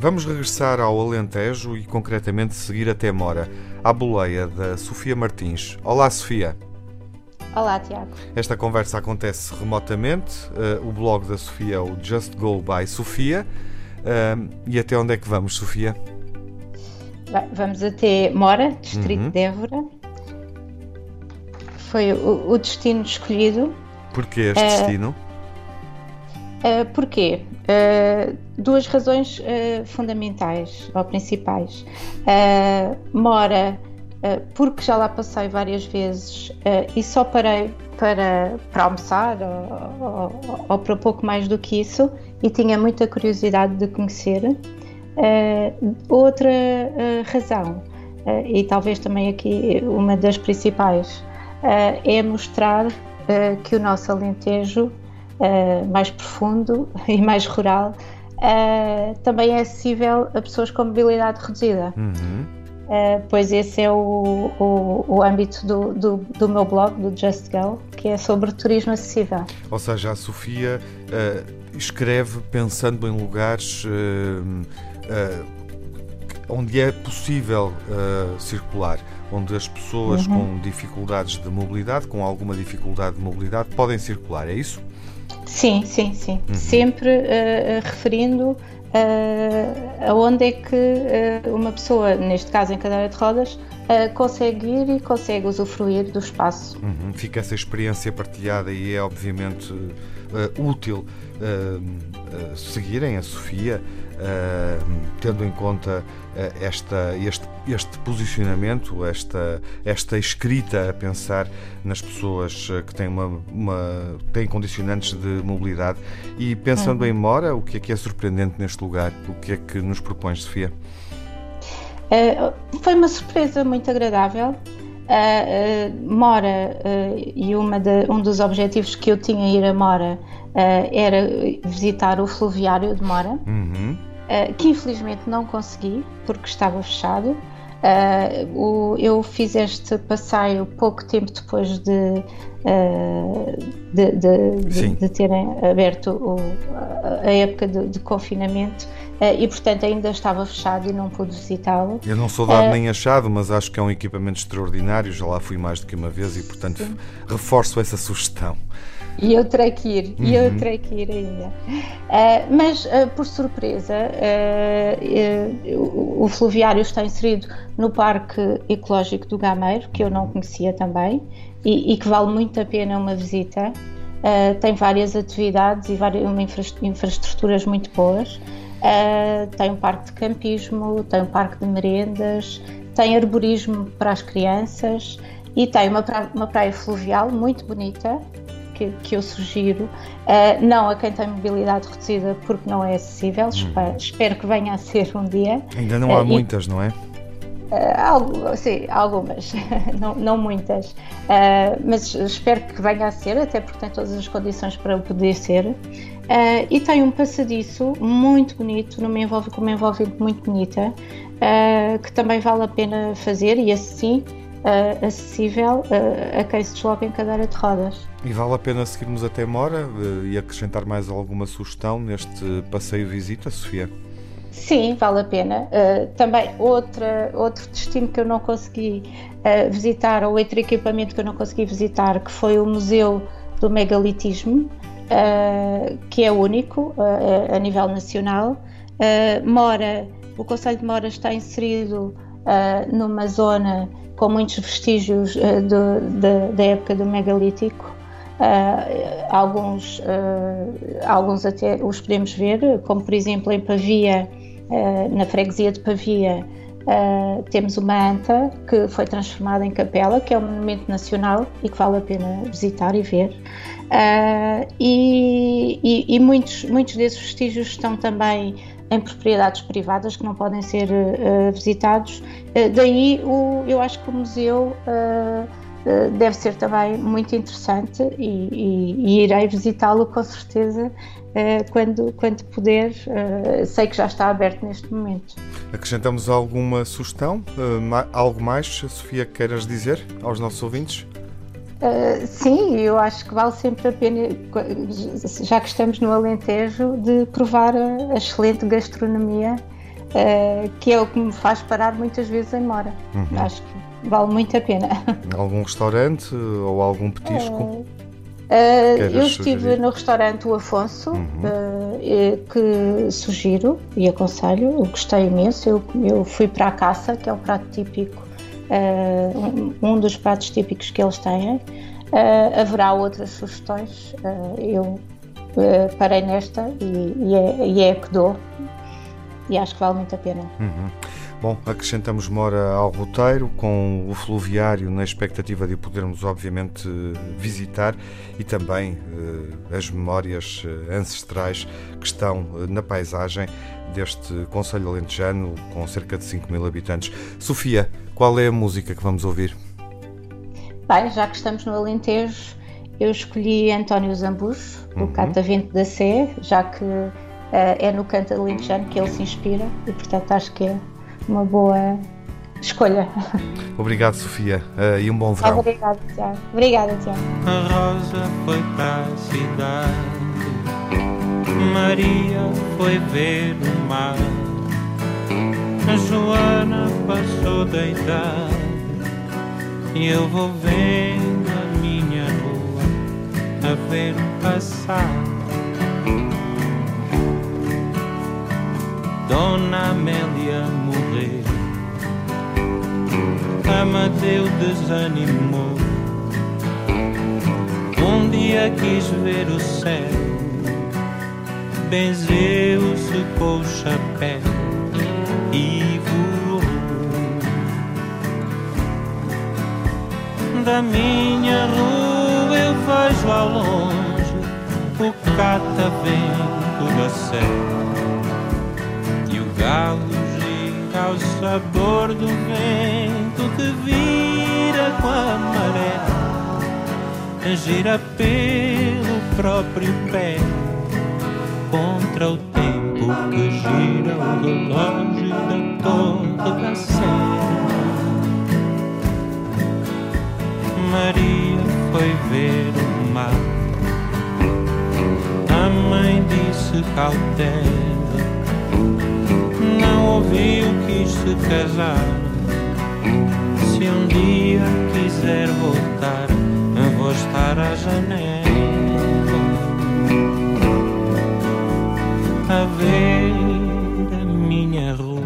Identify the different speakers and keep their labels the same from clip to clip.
Speaker 1: Vamos regressar ao Alentejo e concretamente seguir até Mora, à boleia da Sofia Martins. Olá, Sofia.
Speaker 2: Olá, Tiago.
Speaker 1: Esta conversa acontece remotamente. Uh, o blog da Sofia é o Just Go by Sofia. Uh, e até onde é que vamos, Sofia?
Speaker 2: Vamos até Mora, distrito uhum. de Évora. Foi o, o destino escolhido.
Speaker 1: Porquê este uh, destino?
Speaker 2: Uh, porquê? Uh, duas razões uh, fundamentais ou principais. mora porque já lá passei várias vezes e só parei para, para almoçar ou, ou, ou, para pouco mais do que isso e tinha muita curiosidade de conhecer. outra razão, e talvez também aqui uma das principais, é mostrar que o nosso Alentejo uh, mais profundo e mais rural, uh, também é acessível a pessoas com mobilidade reduzida. Uhum. Uh, pois esse é o, o, o âmbito do, do, do, meu blog, do Just Go, que é sobre turismo acessível.
Speaker 1: Ou seja, a Sofia escreve pensando em lugares onde é possível circular onde as pessoas uhum. com dificuldades de mobilidade, com alguma dificuldade de mobilidade, podem circular, é isso?
Speaker 2: Sim, sim, sim. Uhum. Sempre uh, referindo uh, aonde é que uh, uma pessoa, neste caso em cadeira de rodas, uh, consegue ir e consegue usufruir do espaço.
Speaker 1: Uhum. Fica essa experiência partilhada e é obviamente útil seguirem a Sofia uh, tendo em conta uh, esta, este, este posicionamento, esta, esta escrita a pensar nas pessoas que têm, uma, uma, têm condicionantes de mobilidade e pensando uhum. em Mora, o que é que é surpreendente neste lugar? O que é que nos propões, Sofia?
Speaker 2: foi uma surpresa muito agradável. Mora, e uma de, um dos objetivos que eu tinha ir a Mora era visitar o fluviário de Mora. Uhum. Que infelizmente não consegui porque estava fechado. Uh, o, eu fiz este passeio pouco tempo depois de, uh, de, de, de, terem aberto o, a época de, confinamento e, portanto, ainda estava fechado e não pude visitá-lo.
Speaker 1: Eu não sou dado nem achado, mas acho que é um equipamento extraordinário. Já lá fui mais do que uma vez e, portanto, sim. reforço essa sugestão.
Speaker 2: E eu terei que ir, e eu uhum. terei que ir ainda. Uh, mas, uh, por surpresa, uh, o fluviário está inserido no Parque Ecológico do Gameiro, que eu não conhecia também, e, e que vale muito a pena uma visita. tem várias atividades e várias, uma infra infraestruturas muito boas. tem um parque de campismo, tem um parque de merendas, tem arborismo para as crianças e tem uma praia, uma praia fluvial muito bonita que, que eu sugiro, uh, não a quem tem mobilidade reduzida porque não é acessível, hum. espero, espero, que venha a ser um dia.
Speaker 1: Ainda não há uh, muitas,
Speaker 2: e,
Speaker 1: não é?
Speaker 2: Uh, sim, algumas, não, não muitas, uh, mas espero que venha a ser, até porque tem todas as condições para poder ser. Uh, e tem um passadiço muito bonito, numa envolve, com uma envolvente muito bonita, que também vale a pena fazer e assim uh, acessível uh, a quem se desloca em cadeira de rodas.
Speaker 1: E vale a pena seguirmos até Mora uh, e acrescentar mais alguma sugestão neste passeio visita, Sofia?
Speaker 2: Sim, vale a pena. Uh, também outra, outro destino que eu não consegui uh, visitar, ou outro equipamento que eu não consegui visitar, que foi o Museu do Megalitismo, uh, que é único a nível nacional. Mora, o Conselho de Mora está inserido numa zona com muitos vestígios uh, do, de, da época do megalítico. Uh, alguns, uh, alguns até os podemos ver, como por exemplo em Pavia, na freguesia de Pavia, temos uma anta que foi transformada em capela, que é um monumento nacional e que vale a pena visitar e ver. E, e, e, muitos, muitos desses vestígios estão também em propriedades privadas que não podem ser uh, visitados. Uh, daí o, eu acho que o museu uh, deve ser também muito interessante e, e, e irei visitá-lo com certeza quando, quando puder. sei que já está aberto neste momento.
Speaker 1: Acrescentamos alguma sugestão? algo mais, Sofia, queiras dizer aos nossos ouvintes?
Speaker 2: Uh, sim, eu acho que vale sempre a pena, já que estamos no Alentejo, de provar a excelente gastronomia uh, que é o que me faz parar muitas vezes em Mora. Uhum. Acho que vale muito a pena.
Speaker 1: Algum restaurante ou algum petisco?
Speaker 2: Uh, uh, eu estive sugerir? no restaurante O Afonso, uhum. que sugiro e aconselho, eu gostei imenso. Eu, eu fui para a caça, que é um prato típico, um dos pratos típicos que eles têm. haverá outras sugestões. eu parei nesta e, e, é, e é a que dou e acho que vale muito a pena.
Speaker 1: Uhum. Bom, acrescentamos Mora ao roteiro, com o fluviário na expectativa de podermos, obviamente, visitar e também uh, as memórias uh, ancestrais que estão uh, na paisagem deste Conselho Alentejano, com cerca de 5 mil habitantes. Sofia, qual é a música que vamos ouvir?
Speaker 2: Bem, já que estamos no Alentejo, eu escolhi António Zambujo, uhum. Catavento da Sé, já que eh, é no canto alentejano que ele se inspira e, portanto, acho que é uma boa escolha.
Speaker 1: Obrigado, Sofia, uh, e um bom verão.
Speaker 2: Obrigada, Tiago. Obrigada, Tiago.
Speaker 3: A Rosa foi para a cidade, Maria foi ver o mar, a Joana passou da idade e eu vou vendo a minha rua a ver o passado. Dona Amélia morreu. Amadeu desanimou. Um dia quis ver o céu. Benzeu-se com o chapéu Da minha rua eu vejo ao longe o catavento da serra galo gira ao sabor do vento que vira com a maré, gira pelo próprio pé contra o tempo que gira o relógio da torre da Sé. Maria foi ver o mar. A mãe disse cautela não ouviu, quis se casar. Se um dia quiser voltar, vou estar à janela a ver a minha rua,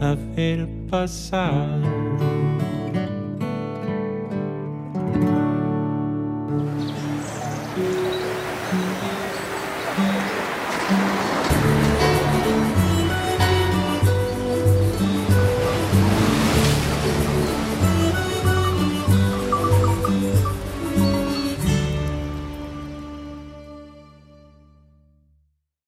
Speaker 3: a ver passar.